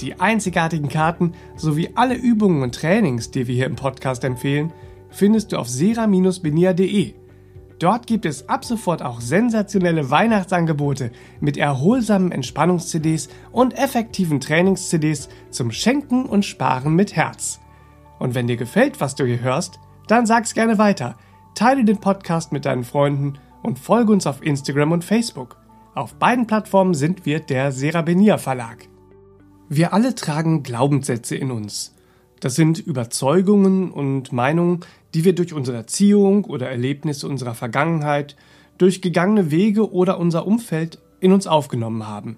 Die einzigartigen Karten sowie alle Übungen und Trainings, die wir hier im Podcast empfehlen, findest du auf sera-benia.de. Dort gibt es ab sofort auch sensationelle Weihnachtsangebote mit erholsamen Entspannungs-CDs und effektiven Trainings-CDs zum Schenken und Sparen mit Herz. Und wenn dir gefällt, was du hier hörst, dann sag's gerne weiter. Teile den Podcast mit deinen Freunden und folge uns auf Instagram und Facebook. Auf beiden Plattformen sind wir der Serabenia Verlag. Wir alle tragen Glaubenssätze in uns. Das sind Überzeugungen und Meinungen, die wir durch unsere Erziehung oder Erlebnisse unserer Vergangenheit, durch gegangene Wege oder unser Umfeld in uns aufgenommen haben.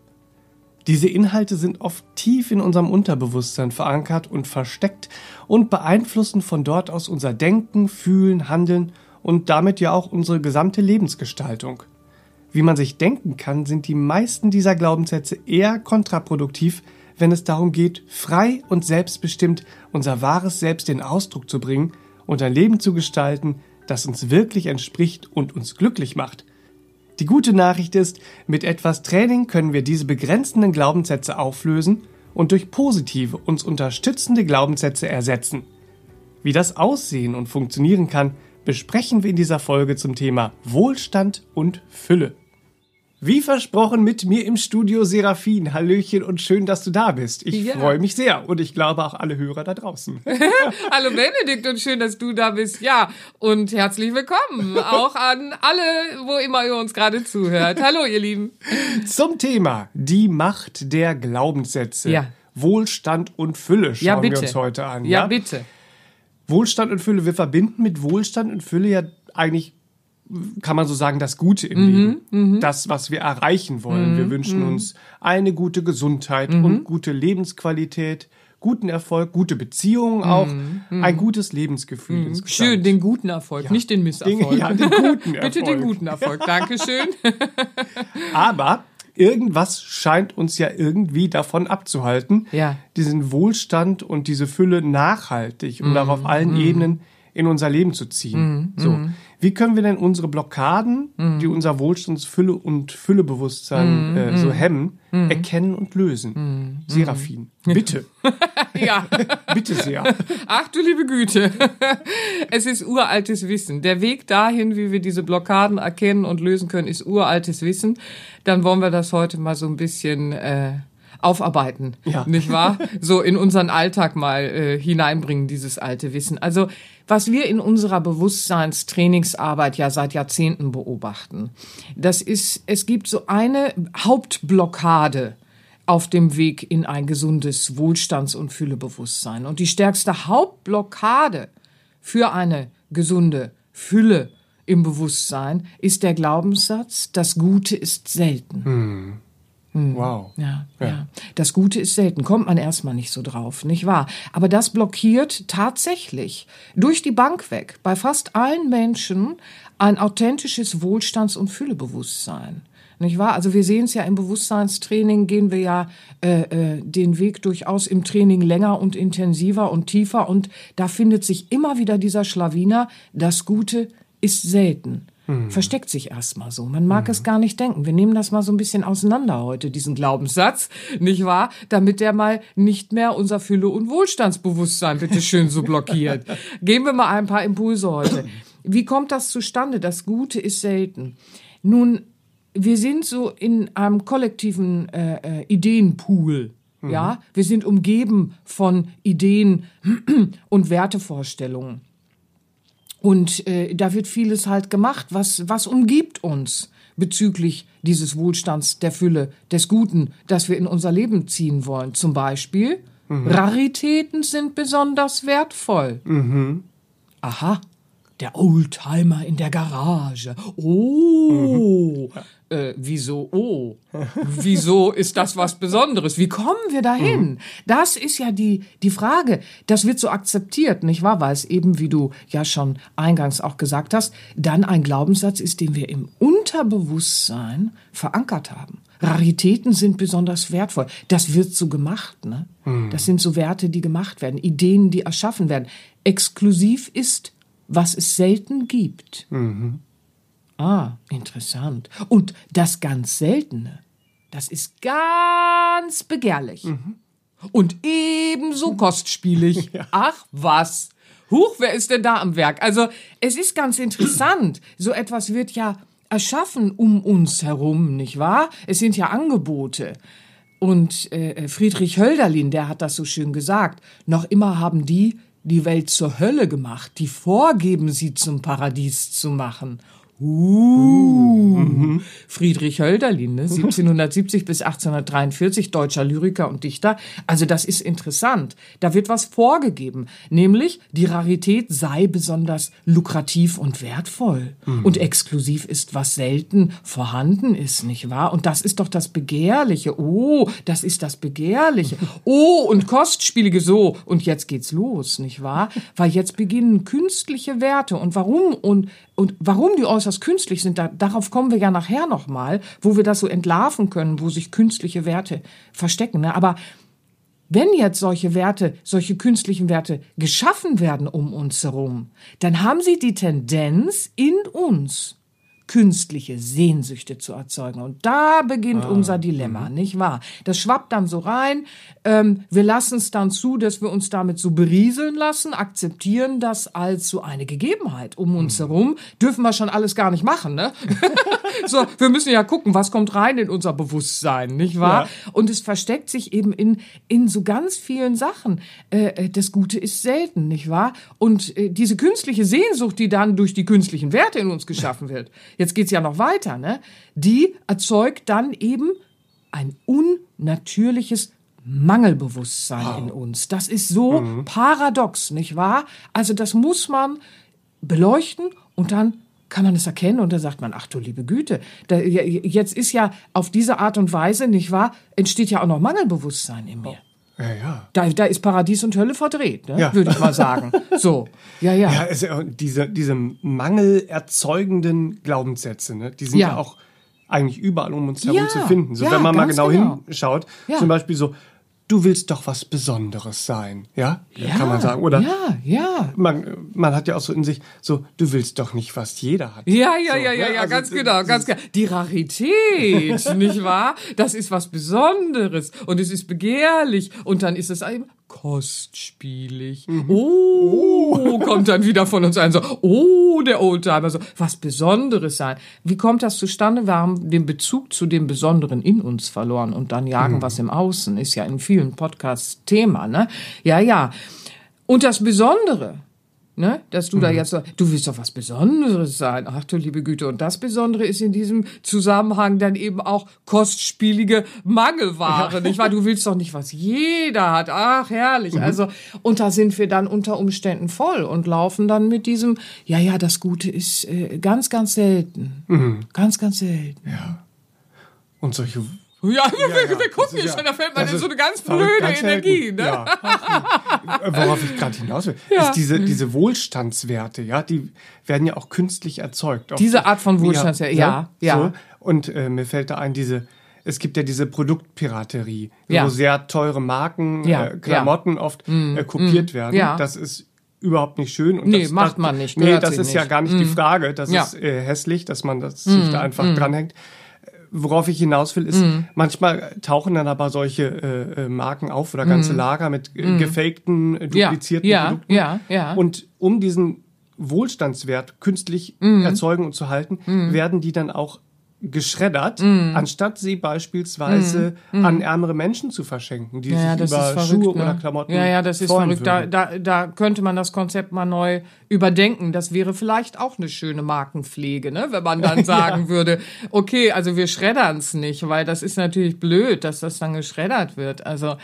Diese Inhalte sind oft tief in unserem Unterbewusstsein verankert und versteckt und beeinflussen von dort aus unser Denken, Fühlen, Handeln und damit ja auch unsere gesamte Lebensgestaltung. Wie man sich denken kann, sind die meisten dieser Glaubenssätze eher kontraproduktiv, wenn es darum geht, frei und selbstbestimmt unser wahres Selbst in Ausdruck zu bringen und ein Leben zu gestalten, das uns wirklich entspricht und uns glücklich macht. Die gute Nachricht ist, mit etwas Training können wir diese begrenzenden Glaubenssätze auflösen und durch positive, uns unterstützende Glaubenssätze ersetzen. Wie das aussehen und funktionieren kann, besprechen wir in dieser Folge zum Thema Wohlstand und Fülle. Wie versprochen mit mir im Studio Serafin. Hallöchen und schön, dass du da bist. Ich ja. freue mich sehr und ich glaube auch alle Hörer da draußen. Hallo Benedikt und schön, dass du da bist. Ja, und herzlich willkommen auch an alle, wo immer ihr uns gerade zuhört. Hallo ihr Lieben. Zum Thema die Macht der Glaubenssätze. Ja. Wohlstand und Fülle schauen ja, wir uns heute an. Ja, ja, bitte. Wohlstand und Fülle. Wir verbinden mit Wohlstand und Fülle ja eigentlich kann man so sagen, das Gute im mhm, Leben. Mhm. Das, was wir erreichen wollen. Mhm, wir wünschen mhm. uns eine gute Gesundheit mhm. und gute Lebensqualität, guten Erfolg, gute Beziehungen auch, ein gutes Lebensgefühl insgesamt. Schön, den guten Erfolg, ja. nicht den Misserfolg. Den, ja, den guten Erfolg. Bitte den guten Erfolg. Dankeschön. Aber irgendwas scheint uns ja irgendwie davon abzuhalten, ja. diesen Wohlstand und diese Fülle nachhaltig und auch auf allen Ebenen in unser Leben zu ziehen. So. Wie können wir denn unsere Blockaden, mhm. die unser Wohlstandsfülle und Füllebewusstsein mhm. äh, so hemmen, mhm. erkennen und lösen? Mhm. Seraphin, mhm. bitte. ja. bitte sehr. Ach du liebe Güte. es ist uraltes Wissen. Der Weg dahin, wie wir diese Blockaden erkennen und lösen können, ist uraltes Wissen. Dann wollen wir das heute mal so ein bisschen äh, aufarbeiten, ja. nicht wahr? So in unseren Alltag mal äh, hineinbringen, dieses alte Wissen. Also was wir in unserer Bewusstseinstrainingsarbeit ja seit Jahrzehnten beobachten, das ist, es gibt so eine Hauptblockade auf dem Weg in ein gesundes Wohlstands- und Füllebewusstsein. Und die stärkste Hauptblockade für eine gesunde Fülle im Bewusstsein ist der Glaubenssatz, das Gute ist selten. Hm. Hm. Wow. Ja, ja, ja. Das Gute ist selten, kommt man erstmal nicht so drauf, nicht wahr? Aber das blockiert tatsächlich durch die Bank weg bei fast allen Menschen ein authentisches Wohlstands- und Füllebewusstsein. Nicht wahr? Also wir sehen es ja im Bewusstseinstraining, gehen wir ja äh, äh, den Weg durchaus im Training länger und intensiver und tiefer und da findet sich immer wieder dieser Schlawiner, das Gute ist selten. Mhm. Versteckt sich erstmal so. Man mag mhm. es gar nicht denken. Wir nehmen das mal so ein bisschen auseinander heute, diesen Glaubenssatz, nicht wahr? Damit der mal nicht mehr unser Fülle- und Wohlstandsbewusstsein bitte schön so blockiert. Geben wir mal ein paar Impulse heute. Wie kommt das zustande? Das Gute ist selten. Nun, wir sind so in einem kollektiven äh, äh, Ideenpool Ja, wir sind umgeben von Ideen und Wertevorstellungen. Und äh, da wird vieles halt gemacht, was, was umgibt uns bezüglich dieses Wohlstands, der Fülle, des Guten, das wir in unser Leben ziehen wollen. Zum Beispiel, Raritäten sind besonders wertvoll. Aha, der Oldtimer in der Garage. Oh, äh, wieso? Oh, wieso ist das was Besonderes? Wie kommen wir dahin? Das ist ja die, die Frage. Das wird so akzeptiert, nicht wahr? Weil es eben, wie du ja schon eingangs auch gesagt hast, dann ein Glaubenssatz ist, den wir im Unterbewusstsein verankert haben. Raritäten sind besonders wertvoll. Das wird so gemacht, ne? Das sind so Werte, die gemacht werden, Ideen, die erschaffen werden. Exklusiv ist, was es selten gibt. Ah, interessant. Und das ganz Seltene, das ist ganz begehrlich. Und ebenso kostspielig. Ach was. Huch, wer ist denn da am Werk? Also, es ist ganz interessant. So etwas wird ja erschaffen um uns herum, nicht wahr? Es sind ja Angebote. Und äh, Friedrich Hölderlin, der hat das so schön gesagt. Noch immer haben die die Welt zur Hölle gemacht, die vorgeben, sie zum Paradies zu machen. Uh, Friedrich Hölderlin, ne? 1770 bis 1843, deutscher Lyriker und Dichter. Also das ist interessant. Da wird was vorgegeben, nämlich die Rarität sei besonders lukrativ und wertvoll. Und exklusiv ist, was selten vorhanden ist, nicht wahr? Und das ist doch das Begehrliche. Oh, das ist das Begehrliche. Oh, und kostspielige so. Und jetzt geht's los, nicht wahr? Weil jetzt beginnen künstliche Werte. Und warum? Und und warum die äußerst künstlich sind, da, darauf kommen wir ja nachher nochmal, wo wir das so entlarven können, wo sich künstliche Werte verstecken. Ne? Aber wenn jetzt solche Werte, solche künstlichen Werte geschaffen werden um uns herum, dann haben sie die Tendenz in uns künstliche Sehnsüchte zu erzeugen. Und da beginnt unser Dilemma, nicht wahr? Das schwappt dann so rein. Ähm, wir lassen es dann zu, dass wir uns damit so berieseln lassen, akzeptieren das als so eine Gegebenheit um uns herum. Dürfen wir schon alles gar nicht machen, ne? so, wir müssen ja gucken, was kommt rein in unser Bewusstsein, nicht wahr? Und es versteckt sich eben in, in so ganz vielen Sachen. Äh, das Gute ist selten, nicht wahr? Und äh, diese künstliche Sehnsucht, die dann durch die künstlichen Werte in uns geschaffen wird, jetzt geht's ja noch weiter, ne? Die erzeugt dann eben ein unnatürliches Mangelbewusstsein in uns. Das ist so paradox, nicht wahr? Also das muss man beleuchten und dann kann man es erkennen und dann sagt man, ach du liebe Güte, da, jetzt ist ja auf diese Art und Weise, nicht wahr, entsteht ja auch noch Mangelbewusstsein in mir. Ja, ja. Da, da ist Paradies und Hölle verdreht, ne? Ja. würde ich mal sagen. So, ja, ja. Ja, äh, diese, diese Mangel erzeugenden Glaubenssätze, ne, die sind ja. Ja. auch eigentlich überall um uns herum Ja, zu finden. So, ja, wenn man mal genau, genau. hinschaut, Ja. zum Beispiel so, du willst doch was Besonderes sein, ja? ja, Kann man sagen. Oder Ja, ja. man, man hat ja auch so in sich, so, du willst doch nicht, was jeder hat. Ja, ja, So, ja, ja, ne? ja, Also ganz genau, ganz genau. Die Rarität, nicht wahr? Das ist was Besonderes und es ist begehrlich und dann ist es eben kostspielig. Oh, kommt dann wieder von uns ein so, oh, der Oldtimer, so, was Besonderes sein. Wie kommt das zustande? Wir haben den Bezug zu dem Besonderen in uns verloren und dann jagen was im Außen, ist ja in vielen Podcasts Thema, ne? Ja, ja. Und das Besondere, Ne? Dass du da jetzt so, du willst doch was Besonderes sein. Ach du liebe Güte. Und das Besondere ist in diesem Zusammenhang dann eben auch kostspielige Mangelware, nicht wahr? Du willst doch nicht, was jeder hat. Ach, herrlich. Also, und da sind wir dann unter Umständen voll und laufen dann mit diesem, ja, ja, das Gute ist äh, ganz, ganz selten. Ganz, ganz selten. Und solche. Ja, wir, ja, wir das gucken hier ja- schon, da fällt man in so eine ganz blöde ganz. Energie, ne? Ja. Ach, Worauf ich gerade hinaus will, Ja. ist diese, diese Wohlstandswerte, ja, die werden ja auch künstlich erzeugt. Diese Art von Wohlstandswerte, ja, ja. So. Und äh, mir fällt da ein, diese, es gibt ja diese Produktpiraterie, Ja. wo sehr teure Marken, Ja, äh, Klamotten oft äh, kopiert werden. ja. Das ist überhaupt nicht schön. Und Nee, das, macht das, man nicht, Nee, das ist ja nicht. Mhm. gar nicht die Frage. Das Ja. ist äh, hässlich, dass man das sich da einfach dranhängt. Worauf ich hinaus will, ist, Mhm. manchmal tauchen dann aber solche äh, äh, Marken auf oder ganze Lager mit äh, gefakten, äh, Mhm. Ja, duplizierten ja, Produkten. ja, ja. Und um diesen Wohlstandswert künstlich Mhm. erzeugen und zu halten, werden die dann auch geschreddert, Mhm. anstatt sie beispielsweise an ärmere Menschen zu verschenken, die Ja, ja, sich das über ist verrückt, Schuhe ne? oder Klamotten Ja, ja, das ist verrückt. Da, da, da könnte man das Konzept mal neu überdenken. Das wäre vielleicht auch eine schöne Markenpflege, ne? wenn man dann sagen würde, okay, also wir schreddern es nicht, weil das ist natürlich blöd, dass das dann geschreddert wird. Also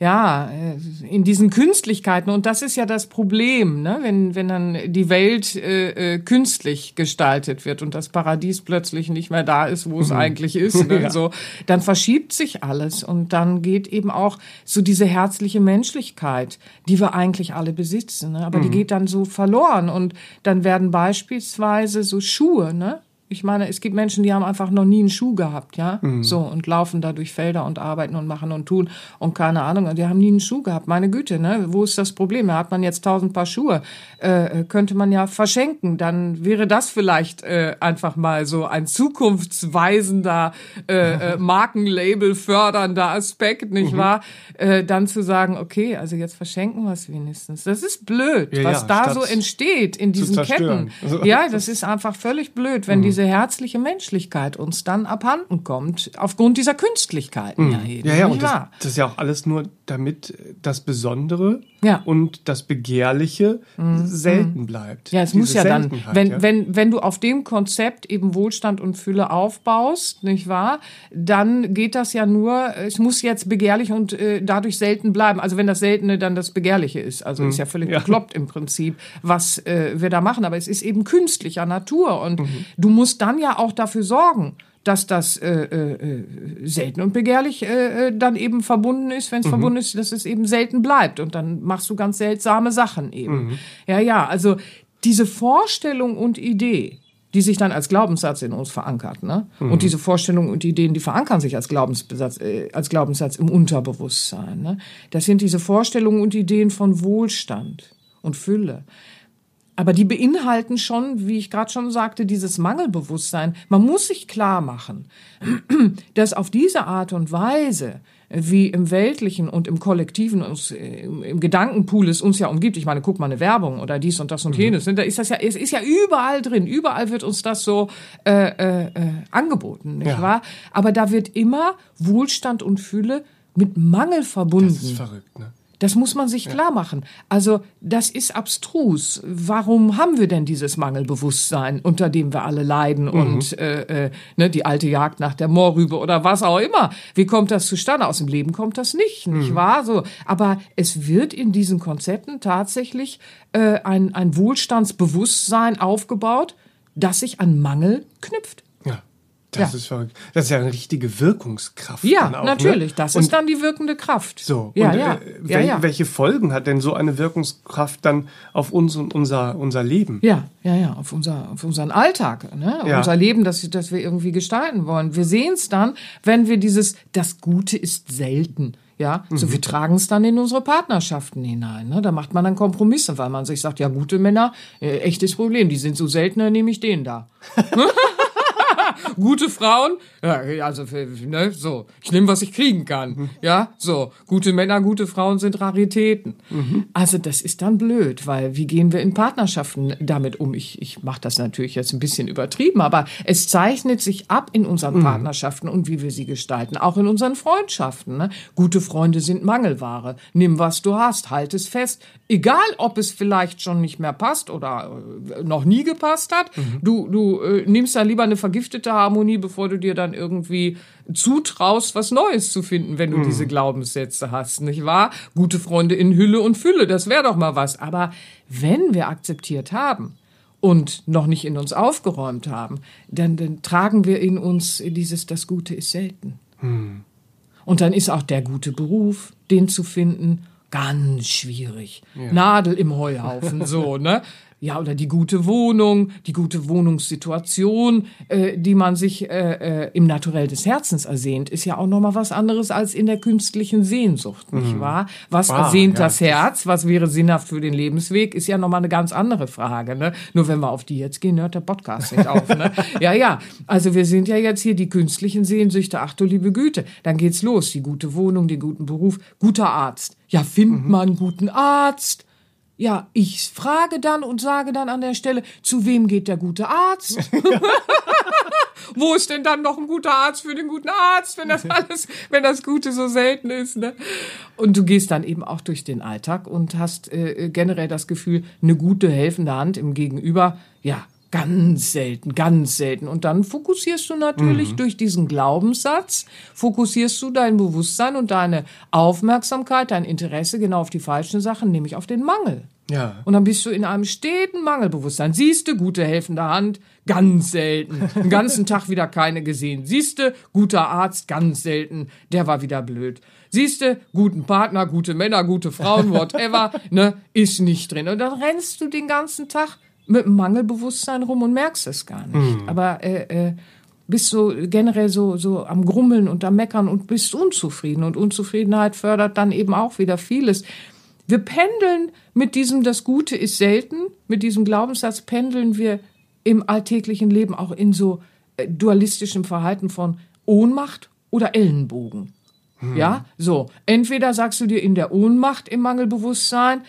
ja, äh, in diesen Künstlichkeiten und das ist ja das Problem, ne? wenn wenn dann die Welt äh, äh, künstlich gestaltet wird und das Paradies plötzlich nicht mehr da ist, wo es eigentlich ist, ne? Ja. so, dann verschiebt sich alles und dann geht eben auch so diese herzliche Menschlichkeit, die wir eigentlich alle besitzen, ne? aber die geht dann so verloren und dann werden beispielsweise so Schuhe, ne? Ich meine, es gibt Menschen, die haben einfach noch nie einen Schuh gehabt, ja, so und laufen da durch Felder und arbeiten und machen und tun und keine Ahnung, und die haben nie einen Schuh gehabt. Meine Güte, ne? Wo ist das Problem? Da hat man jetzt tausend Paar Schuhe, äh, könnte man ja verschenken. Dann wäre das vielleicht äh, einfach mal so ein zukunftsweisender äh, äh, Markenlabel fördernder Aspekt, nicht wahr? Äh, dann zu sagen, okay, also jetzt verschenken wir es wenigstens. Das ist blöd, Ja, was ja, da so entsteht in diesen. Ketten. Also- Ja, das ist einfach völlig blöd, wenn diese herzliche Menschlichkeit uns dann abhanden kommt, aufgrund dieser Künstlichkeiten ja eben. Ja, ja, und das, das ist ja auch alles nur, damit das Besondere Ja. und das Begehrliche selten bleibt. Ja, es Diese muss ja dann, wenn, ja. wenn, wenn du auf dem Konzept eben Wohlstand und Fülle aufbaust, nicht wahr, dann geht das ja nur, es muss jetzt begehrlich und äh, dadurch selten bleiben. Also wenn das Seltene dann das Begehrliche ist. Also ist ja völlig Mhm. Ja. bekloppt im Prinzip, was äh, wir da machen. Aber es ist eben künstlicher Natur und Mhm. du musst dann ja auch dafür sorgen, dass das äh, äh, äh, selten und begehrlich äh, äh, dann eben verbunden ist, Mhm. wenn es verbunden ist, dass es eben selten bleibt. Und dann machst du ganz seltsame Sachen eben. Mhm. Ja, ja, also diese Vorstellung und Idee, die sich dann als Glaubenssatz in uns verankert, ne? Mhm. Und diese Vorstellungen und Ideen, die verankern sich als Glaubenssatz, äh, als Glaubenssatz im Unterbewusstsein. Ne? Das sind diese Vorstellungen und Ideen von Wohlstand und Fülle. Aber die beinhalten schon, wie ich gerade schon sagte, dieses Mangelbewusstsein. Man muss sich klar machen, dass auf diese Art und Weise, wie im Weltlichen und im Kollektiven uns, äh, im Gedankenpool es uns ja umgibt. Ich meine, guck mal eine Werbung oder dies und das und jenes. Da ist das ja, es ist ja überall drin. Überall wird uns das so äh, äh, äh, angeboten, nicht Ja. wahr? Aber da wird immer Wohlstand und Fülle mit Mangel verbunden. Das ist verrückt, ne? Das muss man sich klar machen. Also das ist abstrus. Warum haben wir denn dieses Mangelbewusstsein, unter dem wir alle leiden und äh, äh, ne, die alte Jagd nach der Moorrübe oder was auch immer? Wie kommt das zustande? Aus dem Leben kommt das nicht, nicht wahr? So, aber es wird in diesen Konzepten tatsächlich äh, ein, ein Wohlstandsbewusstsein aufgebaut, das sich an Mangel knüpft. Das Ja. ist verrückt. Das ist ja eine richtige Wirkungskraft. Ja, dann auch, natürlich. Ne? Das und ist dann die wirkende Kraft. so. ja, und, ja. Äh, wel ja. welche Folgen hat denn so eine Wirkungskraft dann auf uns und unser, unser Leben? Ja, ja, ja, auf, unser, auf unseren Alltag, ne? auf unser Leben, das, das wir irgendwie gestalten wollen. Wir sehen es dann, wenn wir dieses, das Gute ist selten. Ja, so Mhm. wir tragen es dann in unsere Partnerschaften hinein. Ne? Da macht man dann Kompromisse, weil man sich sagt, ja, gute Männer, äh, echtes Problem, die sind so seltener, nehme ich den da. gute Frauen, ja, also ne, so, ich nehme, was ich kriegen kann. Ja, so, gute Männer, gute Frauen sind Raritäten. Also das ist dann blöd, weil wie gehen wir in Partnerschaften damit um? Ich, ich mache das natürlich jetzt ein bisschen übertrieben, aber es zeichnet sich ab in unseren Partnerschaften und wie wir sie gestalten, auch in unseren Freundschaften. Ne? Gute Freunde sind Mangelware. Nimm, was du hast, halt es fest. Egal, ob es vielleicht schon nicht mehr passt oder äh, noch nie gepasst hat. Du, du äh, nimmst dann lieber eine vergiftete Harmonie, bevor du dir dann irgendwie zutraust, was Neues zu finden, wenn du diese Glaubenssätze hast, nicht wahr? Gute Freunde in Hülle und Fülle, das wäre doch mal was. Aber wenn wir akzeptiert haben, und noch nicht in uns aufgeräumt haben, dann, dann tragen wir in uns dieses Das Gute ist selten. Und dann ist auch der gute Beruf, den zu finden, ganz schwierig. Nadel im Heuhaufen, so, ne? Ja, oder die gute Wohnung, die gute Wohnungssituation, äh, die man sich äh, äh, im Naturell des Herzens ersehnt, ist ja auch nochmal was anderes als in der künstlichen Sehnsucht, nicht wahr? Was Ah, ersehnt ja, das Herz? Was wäre sinnhaft für den Lebensweg? Ist ja nochmal eine ganz andere Frage, ne? Nur wenn wir auf die jetzt gehen, hört der Podcast nicht auf, ne? Ja, ja. Also wir sind ja jetzt hier die künstlichen Sehnsüchte. Ach du liebe Güte. Dann geht's los. Die gute Wohnung, den guten Beruf, guter Arzt. Ja, findet man einen guten Arzt. Ja, ich frage dann und sage dann an der Stelle, zu wem geht der gute Arzt? Wo ist denn dann noch ein guter Arzt für den guten Arzt, wenn das alles, wenn das Gute so selten ist, ne? Und du gehst dann eben auch durch den Alltag und hast äh, generell das Gefühl, eine gute helfende Hand im Gegenüber, ja, Ganz selten, ganz selten. Und dann fokussierst du natürlich mhm. durch diesen Glaubenssatz, fokussierst du dein Bewusstsein und deine Aufmerksamkeit, dein Interesse genau auf die falschen Sachen, nämlich auf den Mangel. Ja. Und dann bist du in einem steten Mangelbewusstsein. Siehst du, gute helfende Hand, ganz selten. Den ganzen Tag wieder keine gesehen. Siehst du, guter Arzt, ganz selten. Der war wieder blöd. Siehst du, guten Partner, gute Männer, gute Frauen, whatever, ne, ist nicht drin. Und dann rennst du den ganzen Tag mit einem Mangelbewusstsein rum und merkst es gar nicht. Mhm. Aber äh, äh, bist so generell so, so am Grummeln und am Meckern und bist unzufrieden. Und Unzufriedenheit fördert dann eben auch wieder vieles. Wir pendeln mit diesem Das Gute ist selten, mit diesem Glaubenssatz pendeln wir im alltäglichen Leben auch in so äh, dualistischem Verhalten von Ohnmacht oder Ellenbogen. Hm. Ja, so. Entweder sagst du dir in der Ohnmacht im Mangelbewusstsein,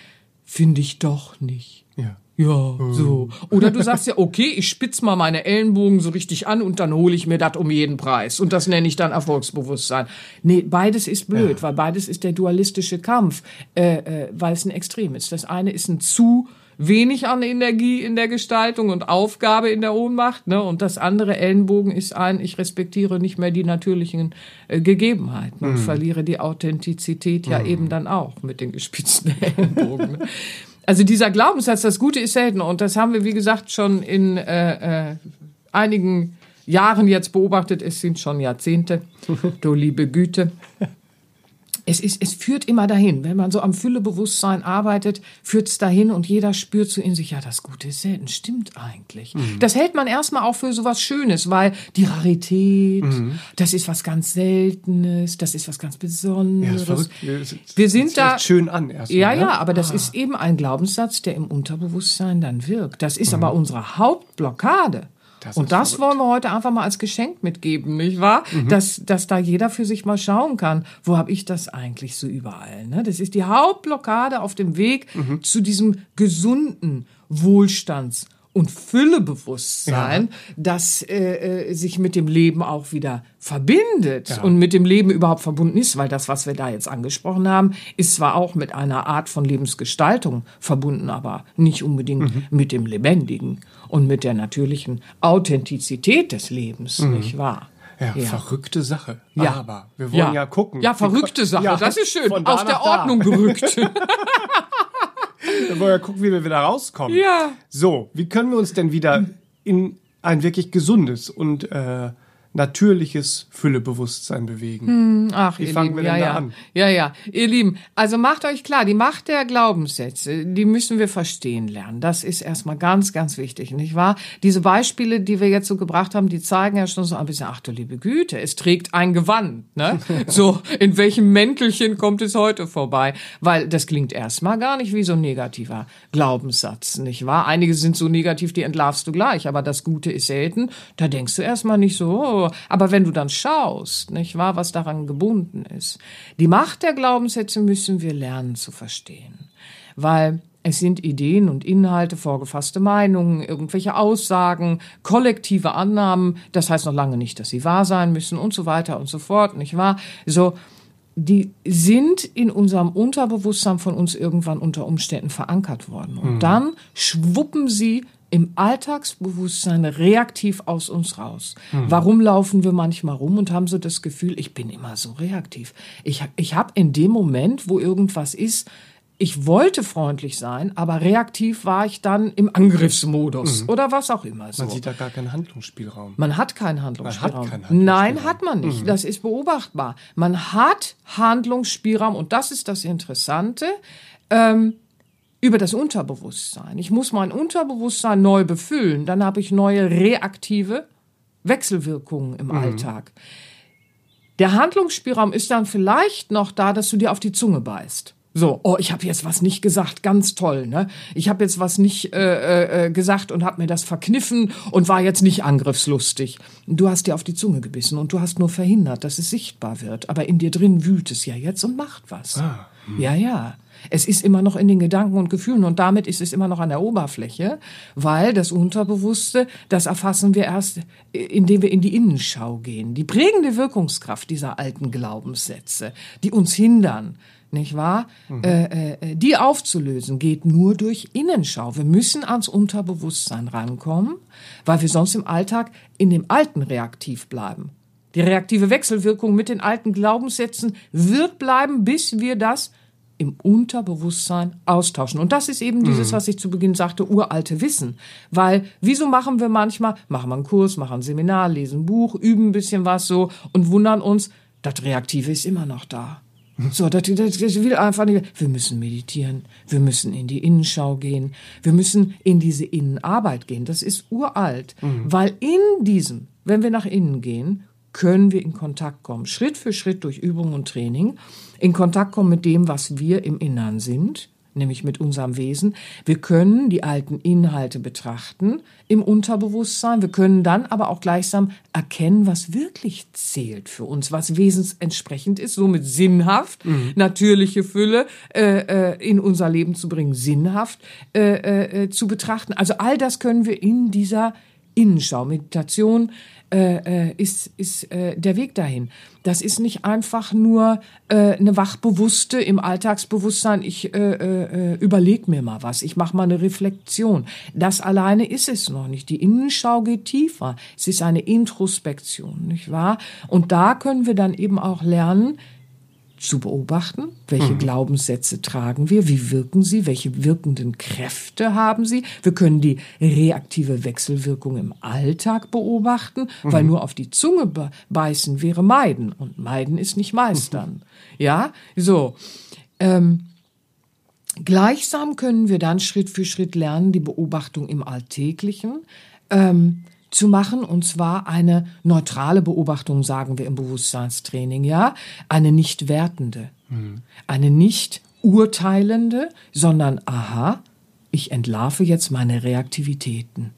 finde ich doch nicht. Ja. Ja, so. Oder du sagst ja, okay, ich spitz mal meine Ellenbogen so richtig an und dann hole ich mir das um jeden Preis. Und das nenne ich dann Erfolgsbewusstsein. Nee, beides ist blöd, ja. weil beides ist der dualistische Kampf, äh, äh, weil es ein Extrem ist. Das eine ist ein zu wenig an Energie in der Gestaltung und Aufgabe in der Ohnmacht, ne? Und das andere Ellenbogen ist ein, ich respektiere nicht mehr die natürlichen äh, Gegebenheiten und mhm. verliere die Authentizität ja mhm. eben dann auch mit den gespitzten Ellenbogen. Also dieser Glaubenssatz, das Gute ist selten. Und das haben wir, wie gesagt, schon in äh, äh, einigen Jahren jetzt beobachtet. Es sind schon Jahrzehnte. du liebe Güte es, ist, es führt immer dahin. Wenn man so am Füllebewusstsein arbeitet, führt es dahin und jeder spürt so in sich, ja, das Gute ist selten. Stimmt eigentlich. Mhm. Das hält man erstmal auch für so was Schönes, weil die Rarität, mhm. das ist was ganz Seltenes, das ist was ganz Besonderes. Ja, das Wir sind das da. schön an erstmal. Ja, ja, aber ah. das ist eben ein Glaubenssatz, der im Unterbewusstsein dann wirkt. Das ist mhm. aber unsere Hauptblockade. Das und das verrückt. wollen wir heute einfach mal als Geschenk mitgeben, nicht wahr? Mhm. Dass, dass da jeder für sich mal schauen kann, wo habe ich das eigentlich so überall? Ne? Das ist die Hauptblockade auf dem Weg mhm. zu diesem gesunden Wohlstands- und Füllebewusstsein, ja. das äh, äh, sich mit dem Leben auch wieder verbindet ja. und mit dem Leben überhaupt verbunden ist, weil das, was wir da jetzt angesprochen haben, ist zwar auch mit einer Art von Lebensgestaltung verbunden, aber nicht unbedingt mhm. mit dem Lebendigen und mit der natürlichen Authentizität des Lebens, mhm. nicht wahr? Ja, ja, verrückte Sache. Ja. Aber wir wollen ja, ja gucken. Ja, verrückte Sache, ja, das ist schön. Aus der Ordnung gerückt. Dann wollen wir gucken, wie wir wieder rauskommen. Ja. So, wie können wir uns denn wieder in ein wirklich gesundes und äh, natürliches Füllebewusstsein bewegen. Hm, ach, Wie fangen Lieben, wir denn ja, da ja. an? Ja, ja, ihr Lieben, also macht euch klar, die Macht der Glaubenssätze, die müssen wir verstehen lernen. Das ist erstmal ganz, ganz wichtig, nicht wahr? Diese Beispiele, die wir jetzt so gebracht haben, die zeigen ja schon so ein bisschen, ach du liebe Güte, es trägt ein Gewand, ne? so, in welchem Mäntelchen kommt es heute vorbei? Weil das klingt erstmal gar nicht wie so ein negativer Glaubenssatz, nicht wahr? Einige sind so negativ, die entlarvst du gleich, aber das Gute ist selten, da denkst du erstmal nicht so, oh, aber wenn du dann schaust, nicht wahr, was daran gebunden ist, die Macht der Glaubenssätze müssen wir lernen zu verstehen. Weil es sind Ideen und Inhalte, vorgefasste Meinungen, irgendwelche Aussagen, kollektive Annahmen. Das heißt noch lange nicht, dass sie wahr sein müssen und so weiter und so fort, nicht wahr? So, die sind in unserem Unterbewusstsein von uns irgendwann unter Umständen verankert worden. Und mhm. dann schwuppen sie im Alltagsbewusstsein reaktiv aus uns raus. Mhm. Warum laufen wir manchmal rum und haben so das Gefühl, ich bin immer so reaktiv. Ich, ich habe in dem Moment, wo irgendwas ist, ich wollte freundlich sein, aber reaktiv war ich dann im Angriffsmodus mhm. oder was auch immer. So. Man sieht da gar keinen Handlungsspielraum. Man hat keinen Handlungsspielraum. Hat keinen Handlungsspielraum. Nein, hat man nicht. Mhm. Das ist beobachtbar. Man hat Handlungsspielraum und das ist das Interessante. Ähm, über das Unterbewusstsein. Ich muss mein Unterbewusstsein neu befüllen, dann habe ich neue reaktive Wechselwirkungen im mhm. Alltag. Der Handlungsspielraum ist dann vielleicht noch da, dass du dir auf die Zunge beißt. So, oh, ich habe jetzt was nicht gesagt, ganz toll, ne? Ich habe jetzt was nicht äh, äh, gesagt und habe mir das verkniffen und war jetzt nicht angriffslustig. Du hast dir auf die Zunge gebissen und du hast nur verhindert, dass es sichtbar wird. Aber in dir drin wühlt es ja jetzt und macht was. Ah, hm. Ja, ja. Es ist immer noch in den Gedanken und Gefühlen und damit ist es immer noch an der Oberfläche, weil das Unterbewusste, das erfassen wir erst, indem wir in die Innenschau gehen. Die prägende Wirkungskraft dieser alten Glaubenssätze, die uns hindern, nicht wahr? Mhm. Äh, äh, die aufzulösen geht nur durch Innenschau. Wir müssen ans Unterbewusstsein rankommen, weil wir sonst im Alltag in dem Alten reaktiv bleiben. Die reaktive Wechselwirkung mit den alten Glaubenssätzen wird bleiben, bis wir das im Unterbewusstsein austauschen. Und das ist eben dieses, mhm. was ich zu Beginn sagte, uralte Wissen. Weil, wieso machen wir manchmal, machen wir einen Kurs, machen ein Seminar, lesen ein Buch, üben ein bisschen was so und wundern uns, das Reaktive ist immer noch da. So, das, das, das will einfach nicht. Wir müssen meditieren. Wir müssen in die Innenschau gehen. Wir müssen in diese Innenarbeit gehen. Das ist uralt. Mhm. Weil in diesem, wenn wir nach innen gehen, können wir in Kontakt kommen. Schritt für Schritt durch Übung und Training. In Kontakt kommen mit dem, was wir im Innern sind nämlich mit unserem Wesen. Wir können die alten Inhalte betrachten im Unterbewusstsein. Wir können dann aber auch gleichsam erkennen, was wirklich zählt für uns, was wesensentsprechend ist, somit sinnhaft, mhm. natürliche Fülle äh, äh, in unser Leben zu bringen, sinnhaft äh, äh, zu betrachten. Also all das können wir in dieser Innenschau, Meditation, äh, äh, ist, ist äh, der Weg dahin. Das ist nicht einfach nur äh, eine wachbewusste im Alltagsbewusstsein, ich äh, äh, überlege mir mal was, ich mache mal eine Reflexion. Das alleine ist es noch nicht. Die Innenschau geht tiefer. Es ist eine Introspektion, nicht wahr? Und da können wir dann eben auch lernen, zu beobachten, welche mhm. Glaubenssätze tragen wir, wie wirken sie, welche wirkenden Kräfte haben sie. Wir können die reaktive Wechselwirkung im Alltag beobachten, mhm. weil nur auf die Zunge beißen wäre meiden und meiden ist nicht meistern. Mhm. Ja, so. Ähm, gleichsam können wir dann Schritt für Schritt lernen, die Beobachtung im Alltäglichen. Ähm, zu machen, und zwar eine neutrale Beobachtung, sagen wir im Bewusstseinstraining, ja, eine nicht wertende, mhm. eine nicht urteilende, sondern aha, ich entlarve jetzt meine Reaktivitäten.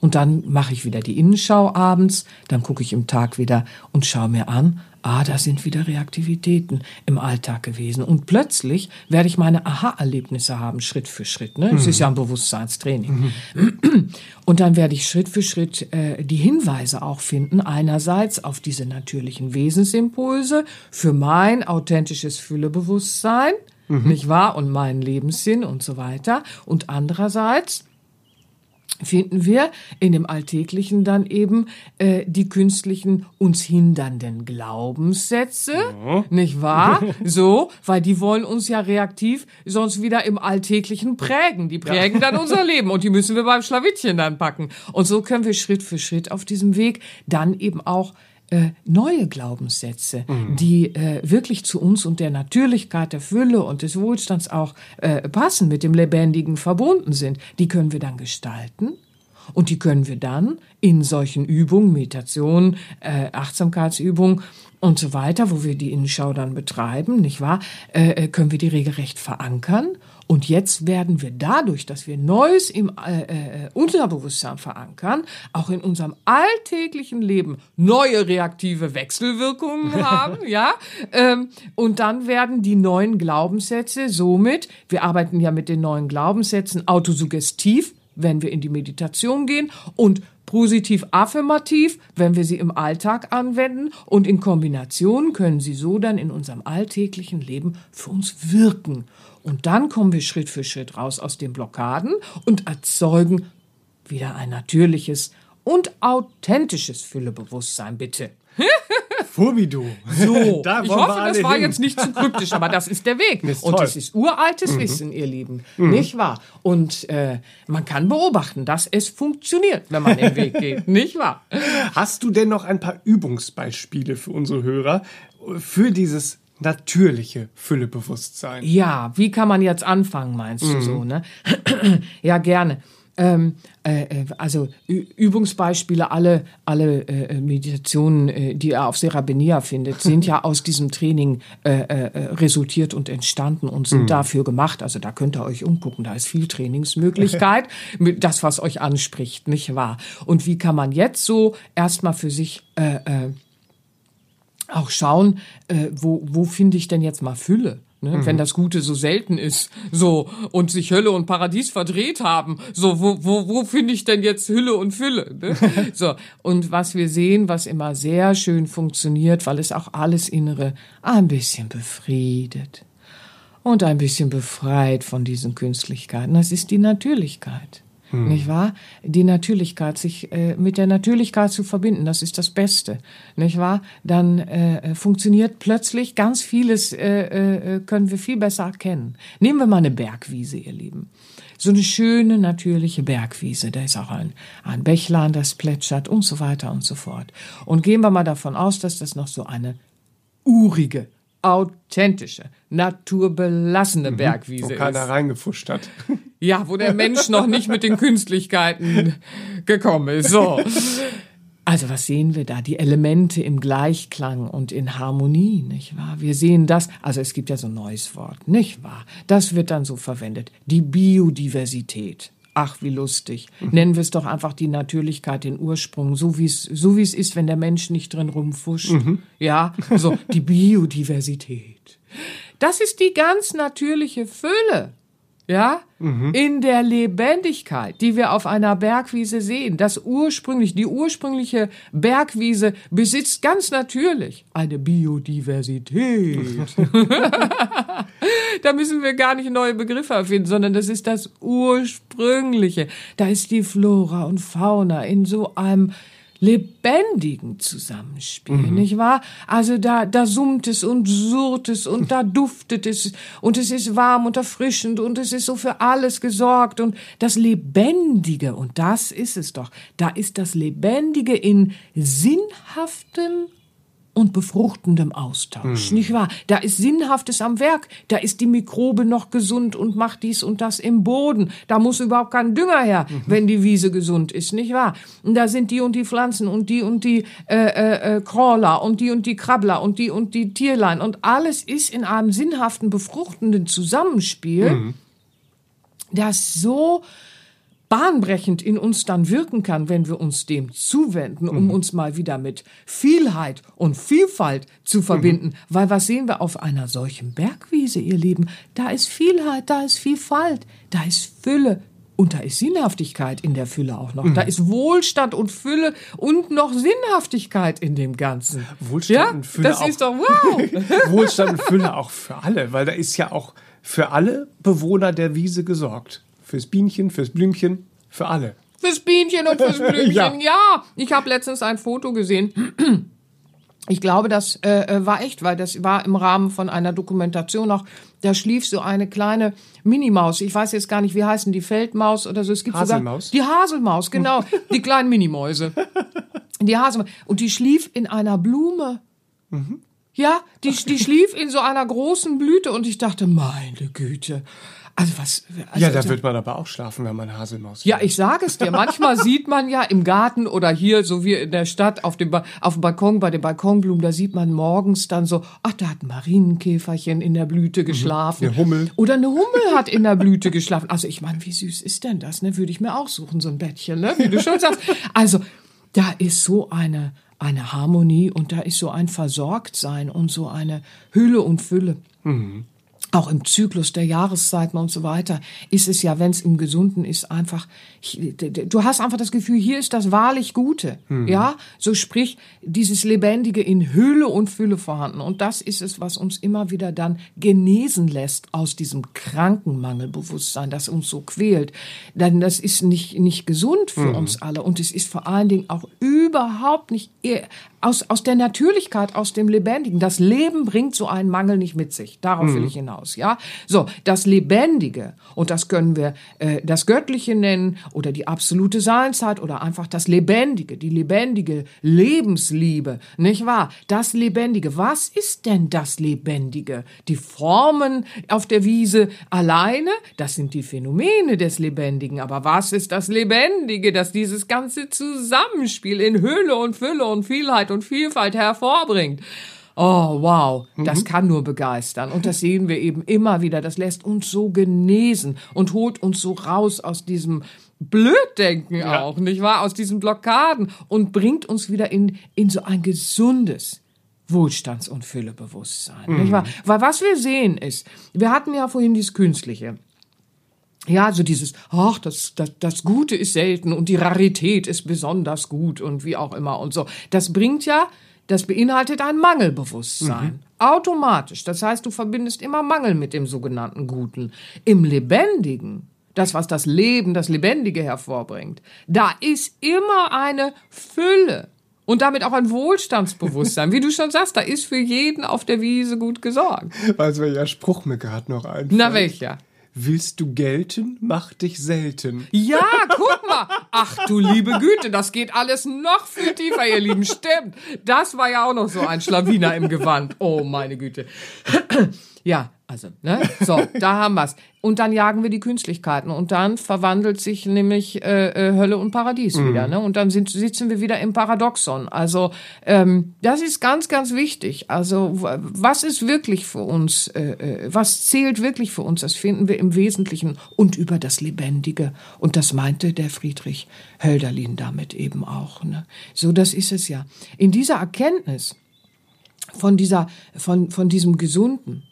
Und dann mache ich wieder die Innenschau abends, dann gucke ich im Tag wieder und schaue mir an, ah, da sind wieder Reaktivitäten im Alltag gewesen. Und plötzlich werde ich meine Aha-Erlebnisse haben, Schritt für Schritt. Ne? Es mhm. ist ja ein Bewusstseinstraining. Mhm. Und dann werde ich Schritt für Schritt äh, die Hinweise auch finden, einerseits auf diese natürlichen Wesensimpulse für mein authentisches Füllebewusstsein, mhm. nicht wahr, und meinen Lebenssinn und so weiter. Und andererseits finden wir in dem Alltäglichen dann eben äh, die künstlichen uns hindernden Glaubenssätze, ja. nicht wahr? So, weil die wollen uns ja reaktiv sonst wieder im Alltäglichen prägen. Die prägen ja. dann unser Leben und die müssen wir beim Schlawittchen dann packen. Und so können wir Schritt für Schritt auf diesem Weg dann eben auch äh, neue Glaubenssätze, mhm. die äh, wirklich zu uns und der Natürlichkeit, der Fülle und des Wohlstands auch äh, passen, mit dem Lebendigen verbunden sind, die können wir dann gestalten. Und die können wir dann in solchen Übungen, Meditation, äh, Achtsamkeitsübungen und so weiter, wo wir die Innenschau dann betreiben, nicht wahr, äh, äh können wir die regelrecht verankern und jetzt werden wir dadurch, dass wir Neues im äh, äh, Unterbewusstsein verankern, auch in unserem alltäglichen Leben neue reaktive Wechselwirkungen haben, ja. Ähm, und dann werden die neuen Glaubenssätze somit, wir arbeiten ja mit den neuen Glaubenssätzen autosuggestiv, wenn wir in die Meditation gehen und positiv affirmativ, wenn wir sie im Alltag anwenden und in Kombination können sie so dann in unserem alltäglichen Leben für uns wirken. Und dann kommen wir Schritt für Schritt raus aus den Blockaden und erzeugen wieder ein natürliches und authentisches Füllebewusstsein, bitte. Furbidu. So, da ich hoffe, das war hin. jetzt nicht zu kryptisch, aber das ist der Weg. Ist und es ist uraltes mhm. Wissen, ihr Lieben. Mhm. Nicht wahr? Und äh, man kann beobachten, dass es funktioniert, wenn man den Weg geht. Nicht wahr? Hast du denn noch ein paar Übungsbeispiele für unsere Hörer für dieses natürliche Füllebewusstsein. Ja, wie kann man jetzt anfangen, meinst mhm. du so, ne? ja, gerne. Ähm, äh, äh also Übungsbeispiele, alle, alle äh, Meditationen, äh, die er auf Serabenia findet, sind ja aus diesem Training äh, äh, resultiert und entstanden und sind mhm. dafür gemacht. Also da könnt ihr euch umgucken, da ist viel Trainingsmöglichkeit, das, was euch anspricht, nicht wahr? Und wie kann man jetzt so erstmal für sich äh, äh, auch schauen, äh, wo, wo finde ich denn jetzt mal Fülle? Ne? Wenn das Gute so selten ist, so und sich Hölle und Paradies verdreht haben, so wo wo wo finde ich denn jetzt Hülle und Fülle? Ne? so und was wir sehen, was immer sehr schön funktioniert, weil es auch alles Innere ein bisschen befriedet und ein bisschen befreit von diesen Künstlichkeiten. Das ist die Natürlichkeit. Hm. Nicht wahr? Die Natürlichkeit, sich äh, mit der Natürlichkeit zu verbinden, das ist das Beste. Nicht wahr? Dann äh, funktioniert plötzlich ganz vieles, äh, äh, können wir viel besser erkennen. Nehmen wir mal eine Bergwiese, ihr Lieben. So eine schöne, natürliche Bergwiese. Da ist auch ein, ein Bächlein, das plätschert und so weiter und so fort. Und gehen wir mal davon aus, dass das noch so eine urige, authentische, naturbelassene mhm, Bergwiese wo keiner ist. reingefuscht hat. Ja, wo der Mensch noch nicht mit den Künstlichkeiten gekommen ist. So. Also was sehen wir da? Die Elemente im Gleichklang und in Harmonie, nicht wahr? Wir sehen das, also es gibt ja so ein neues Wort, nicht wahr? Das wird dann so verwendet. Die Biodiversität. Ach, wie lustig. Mhm. Nennen wir es doch einfach die Natürlichkeit, den Ursprung, so wie es, so wie es ist, wenn der Mensch nicht drin rumfuscht. Mhm. Ja, so die Biodiversität. Das ist die ganz natürliche Fülle ja, mhm. in der Lebendigkeit, die wir auf einer Bergwiese sehen. Das ursprünglich, die ursprüngliche Bergwiese besitzt ganz natürlich eine Biodiversität. da müssen wir gar nicht neue Begriffe erfinden, sondern das ist das ursprüngliche. Da ist die Flora und Fauna in so einem lebendigen Zusammenspiel, mhm. nicht wahr? Also da, da summt es und surrt es und da duftet es und es ist warm und erfrischend und es ist so für alles gesorgt und das Lebendige, und das ist es doch, da ist das Lebendige in sinnhaftem und befruchtendem Austausch, mhm. nicht wahr? Da ist Sinnhaftes am Werk, da ist die Mikrobe noch gesund und macht dies und das im Boden. Da muss überhaupt kein Dünger her, mhm. wenn die Wiese gesund ist, nicht wahr? Und da sind die und die Pflanzen und die und die äh, äh, äh, Crawler und die und die Krabbler und die und die Tierlein und alles ist in einem sinnhaften, befruchtenden Zusammenspiel, mhm. das so bahnbrechend in uns dann wirken kann, wenn wir uns dem zuwenden, um mhm. uns mal wieder mit Vielheit und Vielfalt zu verbinden. Mhm. Weil was sehen wir auf einer solchen Bergwiese, ihr Lieben? Da ist Vielheit, da ist Vielfalt, da ist Fülle, und da ist Sinnhaftigkeit in der Fülle auch noch. Mhm. Da ist Wohlstand und Fülle und noch Sinnhaftigkeit in dem Ganzen. Wohlstand ja? und Fülle. Das auch, ist doch wow. Wohlstand und Fülle auch für alle, weil da ist ja auch für alle Bewohner der Wiese gesorgt. Fürs Bienchen, fürs Blümchen, für alle. Fürs Bienchen und fürs Blümchen, ja. ja. Ich habe letztens ein Foto gesehen. Ich glaube, das äh, äh, war echt, weil das war im Rahmen von einer Dokumentation noch. Da schlief so eine kleine Minimaus. Ich weiß jetzt gar nicht, wie heißen die Feldmaus oder so. Es gibt Haselmaus. sogar die Haselmaus, genau, die kleinen Minimäuse. Die Haselmaus und die schlief in einer Blume. Mhm. Ja, die, die schlief in so einer großen Blüte und ich dachte, meine Güte. Also was? Also ja, da wird man aber auch schlafen, wenn man Haselmaus. Ja, ich sage es dir. Manchmal sieht man ja im Garten oder hier, so wie in der Stadt, auf dem, ba auf dem Balkon, bei den Balkonblumen, da sieht man morgens dann so, ach, da hat ein Marienkäferchen in der Blüte mhm. geschlafen. Eine Hummel. Oder eine Hummel hat in der Blüte geschlafen. Also ich meine, wie süß ist denn das? Ne? Würde ich mir auch suchen, so ein Bettchen, ne? wie du schon sagst. Also da ist so eine, eine Harmonie und da ist so ein Versorgtsein und so eine Hülle und Fülle. Mhm auch im Zyklus der Jahreszeiten und so weiter, ist es ja, wenn es im Gesunden ist, einfach, du hast einfach das Gefühl, hier ist das wahrlich Gute. Hm. Ja, so sprich, dieses Lebendige in Hülle und Fülle vorhanden. Und das ist es, was uns immer wieder dann genesen lässt aus diesem kranken Mangelbewusstsein, das uns so quält. Denn das ist nicht, nicht gesund für hm. uns alle. Und es ist vor allen Dingen auch überhaupt nicht aus, aus der Natürlichkeit, aus dem Lebendigen. Das Leben bringt so einen Mangel nicht mit sich. Darauf will hm. ich hinaus aus. Ja, so das Lebendige und das können wir äh, das Göttliche nennen oder die absolute Seinszeit oder einfach das Lebendige, die lebendige Lebensliebe, nicht wahr? Das Lebendige. Was ist denn das Lebendige? Die Formen auf der Wiese alleine, das sind die Phänomene des Lebendigen. Aber was ist das Lebendige, das dieses ganze Zusammenspiel in Hülle und Fülle und Vielheit und Vielfalt hervorbringt? oh wow, das mhm. kann nur begeistern. Und das sehen wir eben immer wieder. Das lässt uns so genesen und holt uns so raus aus diesem Blöddenken ja. auch, nicht wahr? Aus diesen Blockaden und bringt uns wieder in, in so ein gesundes, Wohlstands- und Füllebewusstsein. Nicht wahr? Weil was wir sehen ist, wir hatten ja vorhin dieses Künstliche. Ja, so dieses, ach, das, das, das Gute ist selten und die Rarität ist besonders gut und wie auch immer und so. Das bringt ja, das beinhaltet ein Mangelbewusstsein. Automatisch. Das heißt, du verbindest immer Mangel mit dem sogenannten Guten. Im Lebendigen, das, was das Leben, das Lebendige hervorbringt, da ist immer eine Fülle. Und damit auch ein Wohlstandsbewusstsein. Wie du schon sagst, da ist für jeden auf der Wiese gut gesorgt. Weißt du, welcher Spruch mir gerade noch einfällt? Na, welcher? Willst du gelten, mach dich selten. Ja, guck mal. Ach du liebe Güte, das geht alles noch viel tiefer, ihr Lieben. Stimmt. Das war ja auch noch so ein Schlawiner im Gewand. Oh, meine Güte. Ja, also, ne? So, da haben wir's. Und dann jagen wir die Künstlichkeiten und dann verwandelt sich nämlich äh, äh, Hölle und Paradies wieder, ne? Und dann sind, sitzen wir wieder im Paradoxon. Also ähm, das ist ganz, ganz wichtig. Also was ist wirklich für uns, äh, äh, was zählt wirklich für uns? Das finden wir im Wesentlichen und über das Lebendige. Und das meinte der Friedrich Hölderlin damit eben auch. Ne? So, das ist es ja. In dieser Erkenntnis von dieser, von, von diesem Gesunden,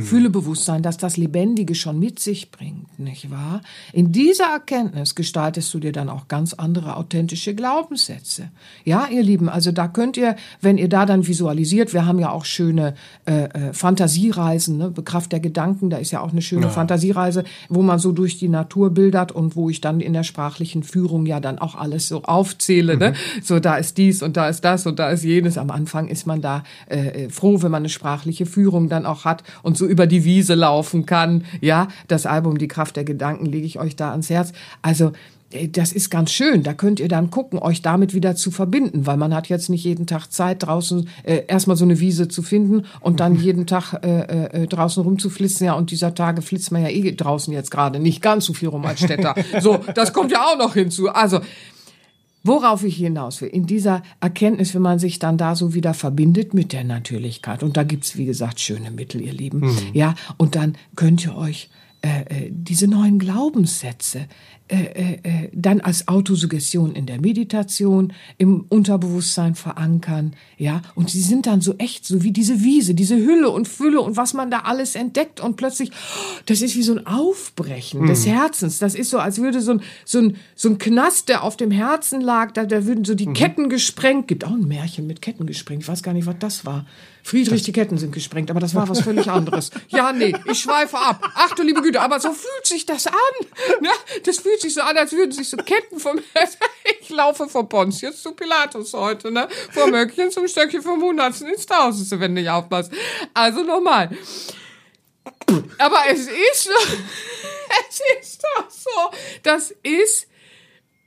Fühlebewusstsein, dass das Lebendige schon mit sich bringt, nicht wahr? In dieser Erkenntnis gestaltest du dir dann auch ganz andere authentische Glaubenssätze. Ja, ihr Lieben, also da könnt ihr, wenn ihr da dann visualisiert, wir haben ja auch schöne äh, äh, Fantasiereisen, ne? Kraft der Gedanken, da ist ja auch eine schöne Fantasiereise, wo man so durch die Natur bildert und wo ich dann in der sprachlichen Führung ja dann auch alles so aufzähle, ne? So da ist dies und da ist das und da ist jenes. Am Anfang ist man da äh, äh, froh, wenn man eine sprachliche Führung dann auch hat und so über die Wiese laufen kann. Ja, das Album Die Kraft der Gedanken lege ich euch da ans Herz. Also äh, das ist ganz schön. Da könnt ihr dann gucken, euch damit wieder zu verbinden, weil man hat jetzt nicht jeden Tag Zeit, draußen äh, erstmal so eine Wiese zu finden und dann jeden Tag äh, äh, draußen rumzuflitzen. Ja, und dieser Tage flitzt man ja eh draußen jetzt gerade nicht ganz so viel rum als Städter. So, das kommt ja auch noch hinzu. Also, Worauf ich hinaus will, in dieser Erkenntnis, wenn man sich dann da so wieder verbindet mit der Natürlichkeit, und da gibt's wie gesagt, schöne Mittel, ihr Lieben, ja, und dann könnt ihr euch äh, äh, diese neuen Glaubenssätze äh, äh, äh, dann als Autosuggestion in der Meditation, im Unterbewusstsein verankern, ja, und sie sind dann so echt, so wie diese Wiese, diese Hülle und Fülle und was man da alles entdeckt und plötzlich, oh, das ist wie so ein Aufbrechen des Herzens, das ist so, als würde so ein, so ein, so ein Knast, der auf dem Herzen lag, da, da würden so die Ketten gesprengt, gibt auch ein Märchen mit Ketten gesprengt, ich weiß gar nicht, was das war. Friedrich, die Ketten sind gesprengt, aber das war was völlig anderes. Ja, nee, ich schweife ab. Ach du liebe Güte, aber so fühlt sich das an. Ja, das fühlt sich so an, als würden sich so Ketten vom... Ich laufe von Pontius zu Pilatus heute, ne? Vom Möckchen zum Stöckchen, vom Hundertsten ins Tausendste, wenn du nicht aufpasst. Also nochmal. Aber es ist, es ist doch so, das ist,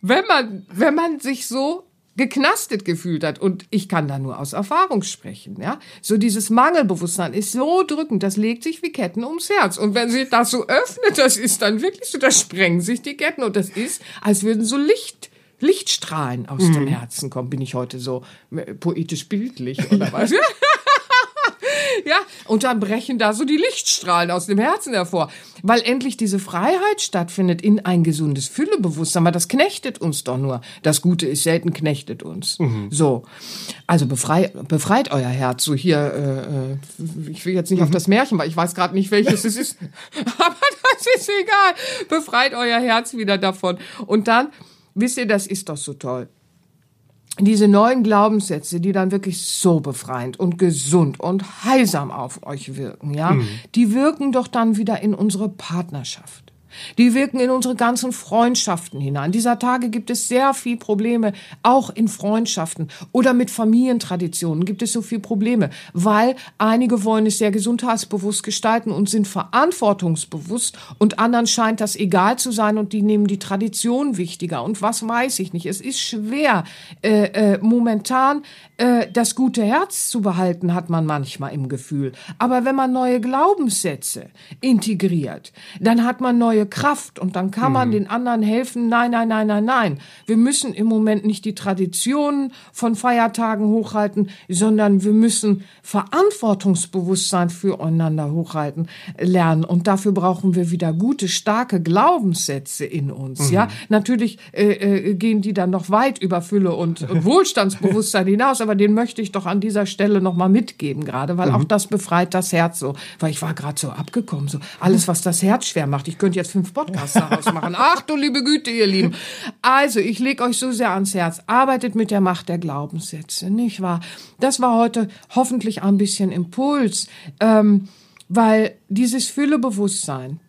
wenn man, wenn man sich so geknastet gefühlt hat und ich kann da nur aus Erfahrung sprechen, ja. So dieses Mangelbewusstsein ist so drückend, das legt sich wie Ketten ums Herz und wenn sich das so öffnet, das ist dann wirklich so, da sprengen sich die Ketten und das ist, als würden so Licht Lichtstrahlen aus dem Herzen kommen. Bin ich heute so äh, poetisch bildlich oder was? Ja, und dann brechen da so die Lichtstrahlen aus dem Herzen hervor, weil endlich diese Freiheit stattfindet in ein gesundes Füllebewusstsein, weil das knechtet uns doch nur. Das Gute ist selten knechtet uns. So, also befrei, befreit euer Herz. So hier, äh, äh, ich will jetzt nicht auf das Märchen, weil ich weiß gerade nicht, welches es ist, aber das ist egal. Befreit euer Herz wieder davon. Und dann, wisst ihr, das ist doch so toll diese neuen Glaubenssätze, die dann wirklich so befreiend und gesund und heilsam auf euch wirken, ja, die wirken doch dann wieder in unsere Partnerschaft. Die wirken in unsere ganzen Freundschaften hinein. Dieser Tage gibt es sehr viel Probleme, auch in Freundschaften oder mit Familientraditionen gibt es so viel Probleme, weil einige wollen es sehr gesundheitsbewusst gestalten und sind verantwortungsbewusst und anderen scheint das egal zu sein und die nehmen die Tradition wichtiger und was weiß ich nicht. Es ist schwer, äh, äh, momentan äh, das gute Herz zu behalten, hat man manchmal im Gefühl. Aber wenn man neue Glaubenssätze integriert, dann hat man neue Kraft und dann kann man den anderen helfen. Nein, nein, nein, nein, nein. Wir müssen im Moment nicht die Traditionen von Feiertagen hochhalten, sondern wir müssen Verantwortungsbewusstsein füreinander hochhalten lernen. Und dafür brauchen wir wieder gute, starke Glaubenssätze in uns. Ja, natürlich äh, äh, gehen die dann noch weit über Fülle und, und Wohlstandsbewusstsein hinaus. Aber den möchte ich doch an dieser Stelle nochmal mitgeben, gerade, weil auch das befreit das Herz so. Weil ich war gerade so abgekommen, so alles, was das Herz schwer macht. Ich könnte jetzt fünf Podcasts daraus machen. Ach du liebe Güte, ihr Lieben. Also, ich lege euch so sehr ans Herz. Arbeitet mit der Macht der Glaubenssätze, nicht wahr? Das war heute hoffentlich ein bisschen Impuls, ähm, weil dieses Füllebewusstsein,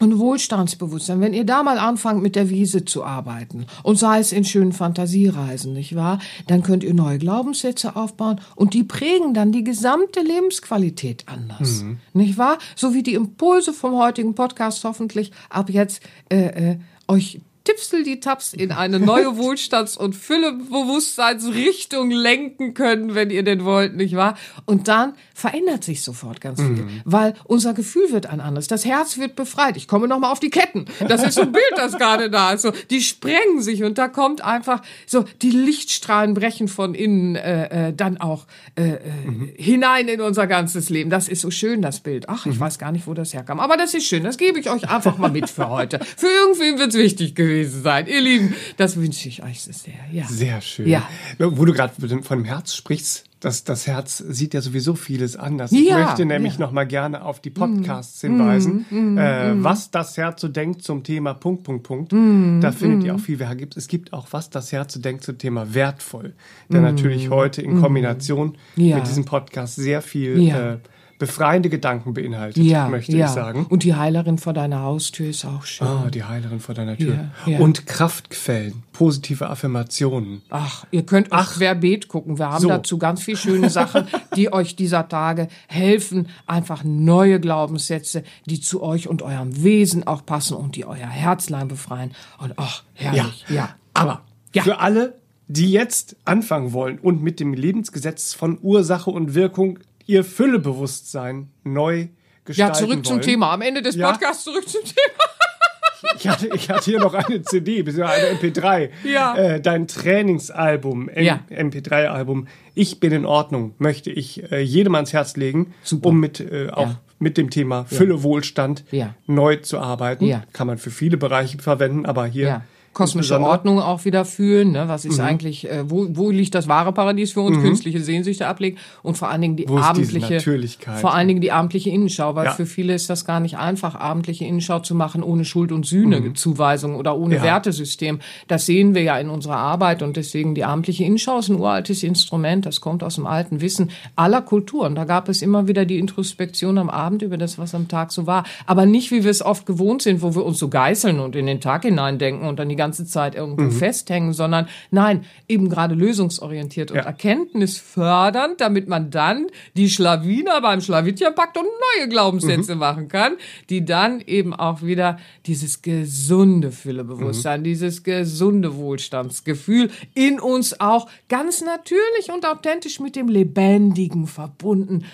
und Wohlstandsbewusstsein, wenn ihr da mal anfangt mit der Wiese zu arbeiten und sei es in schönen Fantasiereisen, nicht wahr? Dann könnt ihr neue Glaubenssätze aufbauen und die prägen dann die gesamte Lebensqualität anders, mhm. nicht wahr? So wie die Impulse vom heutigen Podcast hoffentlich ab jetzt äh, äh, euch Tipsel die Taps in eine neue Wohlstands- und Füllebewusstseinsrichtung lenken können, wenn ihr denn wollt, nicht wahr? Und dann verändert sich sofort ganz viel, mhm. weil unser Gefühl wird ein anderes. Das Herz wird befreit. Ich komme nochmal auf die Ketten. Das ist so ein Bild, das gerade da ist. So, die sprengen sich und da kommt einfach so, die Lichtstrahlen brechen von innen äh, äh, dann auch äh, äh, mhm. hinein in unser ganzes Leben. Das ist so schön, das Bild. Ach, ich mhm. weiß gar nicht, wo das herkam. Aber das ist schön. Das gebe ich euch einfach mal mit für heute. Für irgendwen wird's wichtig gewesen gewesen sein. Ihr Lieben, das wünsche ich euch so sehr. Ja. Sehr schön. Ja. Wo du gerade von dem Herz sprichst, das, das Herz sieht ja sowieso vieles anders. Ja, ich möchte nämlich ja. noch mal gerne auf die Podcasts mm, hinweisen, mm, äh, mm. was das Herz so denkt zum Thema Punkt, Punkt, Punkt. Mm, da findet ihr mm. auch viel. Es gibt auch, was das Herz so denkt zum Thema wertvoll. Der mm, natürlich heute in Kombination ja. mit diesem Podcast sehr viel äh, befreiende Gedanken beinhaltet, ja, möchte ja. ich sagen. Und die Heilerin vor deiner Haustür ist auch schön. Ah, die Heilerin vor deiner Tür. Ja. Und Kraftquellen, positive Affirmationen. Ach, ihr könnt Ach, Querbeet gucken. Wir haben so. dazu ganz viele schöne Sachen, die euch dieser Tage helfen. Einfach neue Glaubenssätze, die zu euch und eurem Wesen auch passen und die euer Herzlein befreien. Und ach, herrlich. Ja, ja. aber für alle, die jetzt anfangen wollen und mit dem Lebensgesetz von Ursache und Wirkung ihr Füllebewusstsein neu gestalten Ja, zurück wollen. zum Thema. Am Ende des ja. Podcasts zurück zum Thema. ich, hatte, ich hatte hier noch eine CD, beziehungsweise eine MP3. Ja. Äh, dein Trainingsalbum, M ja. MP3-Album. Ich bin in Ordnung, möchte ich äh, jedem ans Herz legen, Super. um mit äh, auch ja. mit dem Thema Fülle Wohlstand neu zu arbeiten. Kann man für viele Bereiche verwenden, aber hier kosmische Ordnung auch wieder fühlen. Ne? Was ist mhm. eigentlich, äh, wo, wo liegt das wahre Paradies für uns? Mhm. Künstliche Sehnsüchte ablegen und vor allen Dingen die abendliche, vor allen Dingen die abendliche Innenschau, weil ja. für viele ist das gar nicht einfach, abendliche Innenschau zu machen ohne Schuld und Sühne mhm. Zuweisung oder ohne ja. Wertesystem. Das sehen wir ja in unserer Arbeit und deswegen die abendliche Innenschau ist ein uraltes Instrument. Das kommt aus dem alten Wissen aller Kulturen. Da gab es immer wieder die Introspektion am Abend über das, was am Tag so war, aber nicht wie wir es oft gewohnt sind, wo wir uns so geißeln und in den Tag hineindenken und dann die ganze Zeit irgendwo mhm. festhängen, sondern nein, eben gerade lösungsorientiert und ja. erkenntnisfördernd, damit man dann die Schlawiner beim Schlawittchen packt und neue Glaubenssätze mhm. machen kann, die dann eben auch wieder dieses gesunde Füllebewusstsein, mhm. dieses gesunde Wohlstandsgefühl in uns auch ganz natürlich und authentisch mit dem Lebendigen verbunden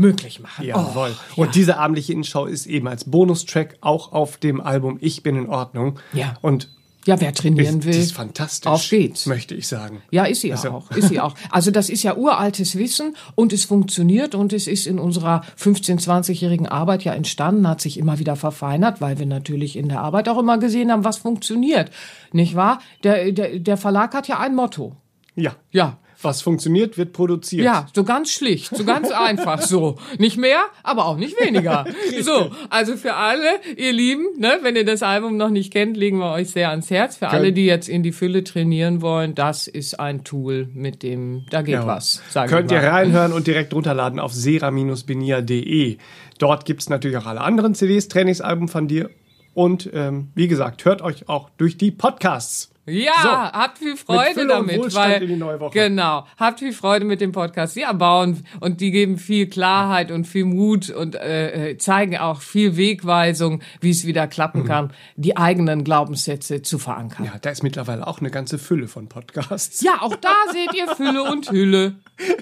möglich machen. Jawohl. Oh, und ja. diese abendliche Innenschau ist eben als Bonustrack auch auf dem Album Ich bin in Ordnung. Ja. Und ja, wer trainieren ist, will, ist fantastisch, auf geht's. Möchte ich sagen. Ja, ist sie also. auch. Ist sie auch. Also das ist ja uraltes Wissen und es funktioniert und es ist in unserer 15-, 20-jährigen Arbeit ja entstanden, hat sich immer wieder verfeinert, weil wir natürlich in der Arbeit auch immer gesehen haben, was funktioniert. Nicht wahr? Der, der, der Verlag hat ja ein Motto. Ja. Ja was funktioniert, wird produziert. Ja, so ganz schlicht, so ganz einfach so. Nicht mehr, aber auch nicht weniger. so, also für alle, ihr Lieben, ne, wenn ihr das Album noch nicht kennt, legen wir euch sehr ans Herz. Für alle, die jetzt in die Fülle trainieren wollen, das ist ein Tool, mit dem, da geht ja. was. Könnt ihr reinhören und direkt runterladen auf sera-benia.de. Dort gibt's natürlich auch alle anderen CDs, Trainingsalben von dir. Und ähm, wie gesagt, hört euch auch durch die Podcasts. Ja, so, habt viel Freude damit, weil genau, habt viel Freude mit dem Podcast. Ja, bauen und die geben viel Klarheit und viel Mut und äh, äh zeigen auch viel Wegweisung, wie es wieder klappen mhm. kann, die eigenen Glaubenssätze zu verankern. Ja, da ist mittlerweile auch eine ganze Fülle von Podcasts. Ja, auch da seht ihr Fülle und Hülle.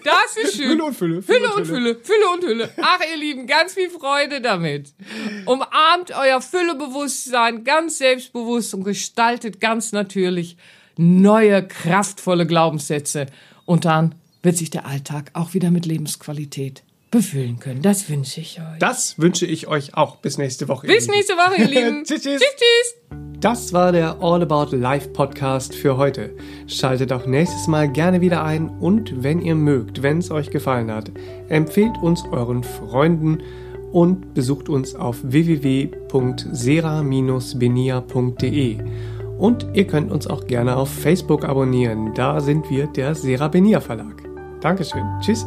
Das ist schön. Fülle und Fülle. Fülle, und Fülle. Fülle und Hülle. Ach, ihr Lieben, ganz viel Freude damit. Umarmt euer Füllebewusstsein ganz selbstbewusst und gestaltet ganz natürlich neue, kraftvolle Glaubenssätze. Und dann wird sich der Alltag auch wieder mit Lebensqualität befüllen können. Das wünsche ich euch. Das wünsche ich euch auch. Bis nächste Woche. Bis nächste Woche, ihr Lieben. tschüss, tschüss. tschüss, tschüss. Das war der All About Life Podcast für heute. Schaltet auch nächstes Mal gerne wieder ein und wenn ihr mögt, wenn es euch gefallen hat, empfehlt uns euren Freunden und besucht uns auf www.sera-benia.de. Und ihr könnt uns auch gerne auf Facebook abonnieren. Da sind wir der Sera Benia Verlag. Dankeschön. Tschüss.